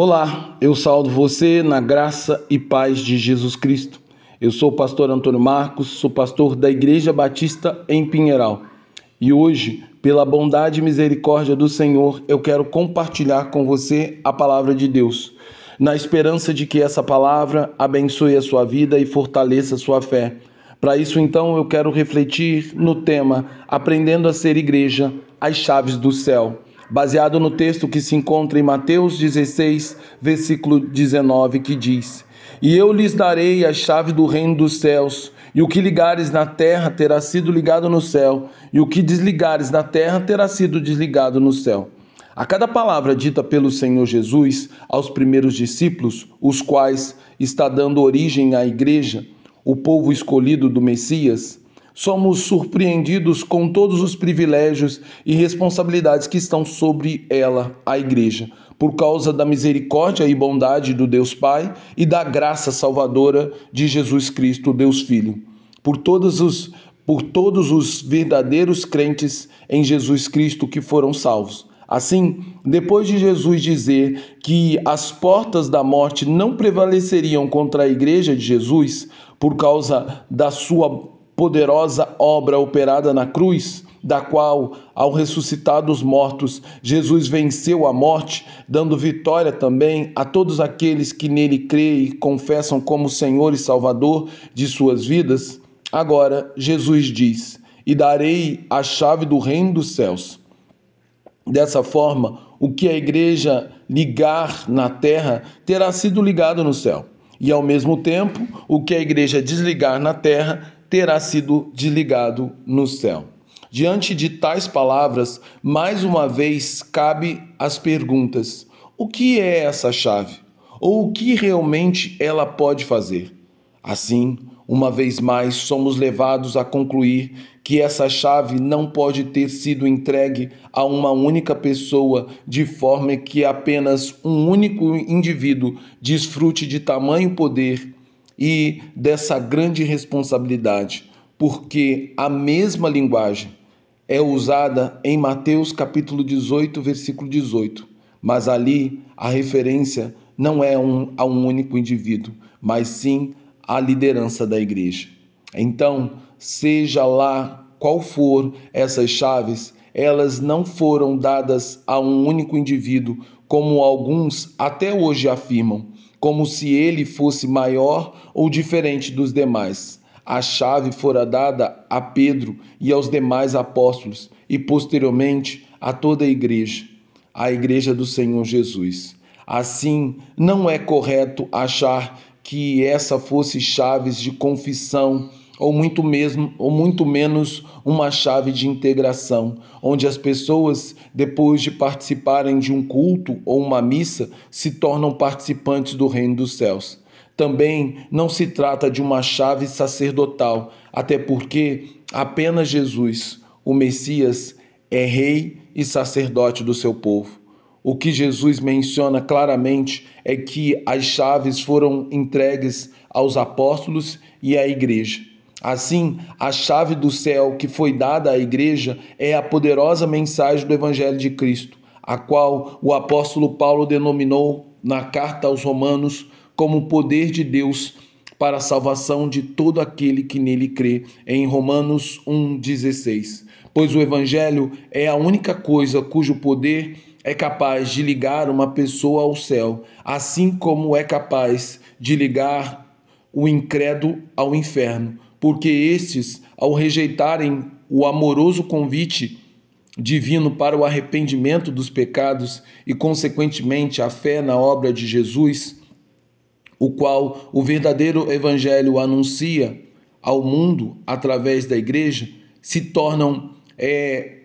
Olá, eu saldo você na graça e paz de Jesus Cristo. Eu sou o pastor Antônio Marcos, sou pastor da Igreja Batista em Pinheiral. E hoje, pela bondade e misericórdia do Senhor, eu quero compartilhar com você a palavra de Deus, na esperança de que essa palavra abençoe a sua vida e fortaleça a sua fé. Para isso, então, eu quero refletir no tema Aprendendo a Ser Igreja, as Chaves do Céu baseado no texto que se encontra em Mateus 16, versículo 19, que diz: E eu lhes darei a chave do reino dos céus, e o que ligares na terra terá sido ligado no céu, e o que desligares na terra terá sido desligado no céu. A cada palavra dita pelo Senhor Jesus aos primeiros discípulos, os quais está dando origem à igreja, o povo escolhido do Messias, somos surpreendidos com todos os privilégios e responsabilidades que estão sobre ela, a Igreja, por causa da misericórdia e bondade do Deus Pai e da graça salvadora de Jesus Cristo, Deus Filho. Por todos os por todos os verdadeiros crentes em Jesus Cristo que foram salvos. Assim, depois de Jesus dizer que as portas da morte não prevaleceriam contra a igreja de Jesus por causa da sua poderosa obra operada na cruz, da qual, ao ressuscitar dos mortos, Jesus venceu a morte, dando vitória também a todos aqueles que nele creem e confessam como Senhor e Salvador de suas vidas. Agora, Jesus diz: E darei a chave do reino dos céus. Dessa forma, o que a igreja ligar na terra terá sido ligado no céu. E ao mesmo tempo, o que a igreja desligar na terra terá sido desligado no céu. Diante de tais palavras, mais uma vez cabe as perguntas: o que é essa chave? Ou o que realmente ela pode fazer? Assim, uma vez mais, somos levados a concluir que essa chave não pode ter sido entregue a uma única pessoa de forma que apenas um único indivíduo desfrute de tamanho poder e dessa grande responsabilidade, porque a mesma linguagem é usada em Mateus capítulo 18, versículo 18, mas ali a referência não é um, a um único indivíduo, mas sim à liderança da igreja. Então, seja lá qual for essas chaves, elas não foram dadas a um único indivíduo, como alguns até hoje afirmam, como se ele fosse maior ou diferente dos demais. A chave fora dada a Pedro e aos demais apóstolos e posteriormente a toda a igreja, a igreja do Senhor Jesus. Assim, não é correto achar que essa fosse chaves de confissão ou muito mesmo ou muito menos uma chave de integração, onde as pessoas depois de participarem de um culto ou uma missa se tornam participantes do reino dos céus. Também não se trata de uma chave sacerdotal, até porque apenas Jesus, o Messias, é rei e sacerdote do seu povo. O que Jesus menciona claramente é que as chaves foram entregues aos apóstolos e à igreja. Assim, a chave do céu que foi dada à igreja é a poderosa mensagem do Evangelho de Cristo, a qual o apóstolo Paulo denominou na carta aos Romanos como o poder de Deus para a salvação de todo aquele que nele crê, em Romanos 1,16. Pois o Evangelho é a única coisa cujo poder é capaz de ligar uma pessoa ao céu, assim como é capaz de ligar o incrédulo ao inferno porque estes, ao rejeitarem o amoroso convite divino para o arrependimento dos pecados e, consequentemente, a fé na obra de Jesus, o qual o verdadeiro Evangelho anuncia ao mundo através da igreja, se tornam é,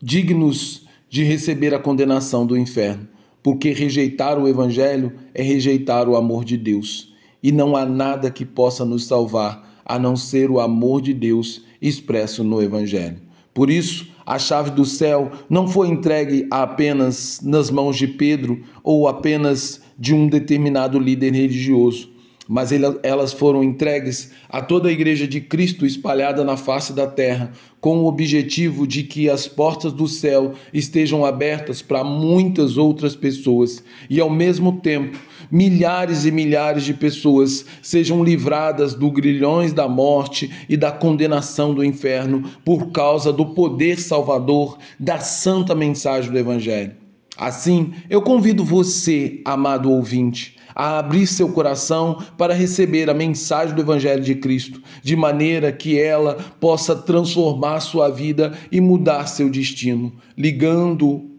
dignos de receber a condenação do inferno, porque rejeitar o Evangelho é rejeitar o amor de Deus, e não há nada que possa nos salvar a não ser o amor de Deus expresso no Evangelho. Por isso, a chave do céu não foi entregue apenas nas mãos de Pedro ou apenas de um determinado líder religioso. Mas elas foram entregues a toda a Igreja de Cristo espalhada na face da terra, com o objetivo de que as portas do céu estejam abertas para muitas outras pessoas e, ao mesmo tempo, milhares e milhares de pessoas sejam livradas do grilhões da morte e da condenação do inferno por causa do poder salvador da santa mensagem do Evangelho. Assim, eu convido você, amado ouvinte, a abrir seu coração para receber a mensagem do Evangelho de Cristo, de maneira que ela possa transformar sua vida e mudar seu destino, ligando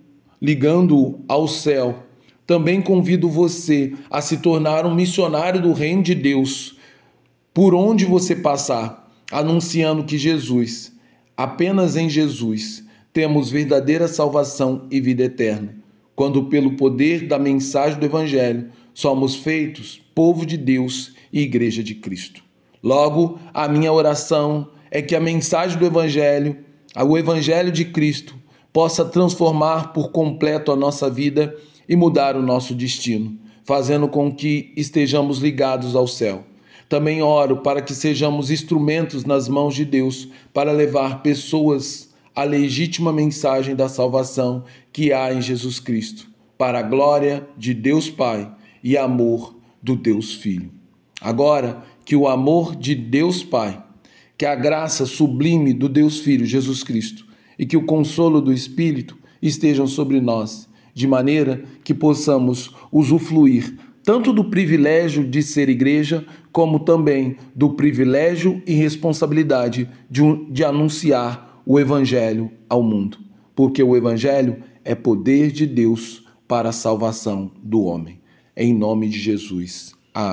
ligando ao céu. Também convido você a se tornar um missionário do reino de Deus, por onde você passar, anunciando que Jesus, apenas em Jesus, temos verdadeira salvação e vida eterna. Quando pelo poder da mensagem do evangelho somos feitos povo de Deus e igreja de Cristo. Logo, a minha oração é que a mensagem do Evangelho, o Evangelho de Cristo, possa transformar por completo a nossa vida e mudar o nosso destino, fazendo com que estejamos ligados ao céu. Também oro para que sejamos instrumentos nas mãos de Deus para levar pessoas à legítima mensagem da salvação que há em Jesus Cristo, para a glória de Deus Pai e amor do Deus Filho. Agora, que o amor de Deus Pai, que a graça sublime do Deus Filho Jesus Cristo e que o consolo do Espírito estejam sobre nós, de maneira que possamos usufruir tanto do privilégio de ser igreja, como também do privilégio e responsabilidade de, de anunciar o Evangelho ao mundo. Porque o Evangelho é poder de Deus para a salvação do homem. Em nome de Jesus.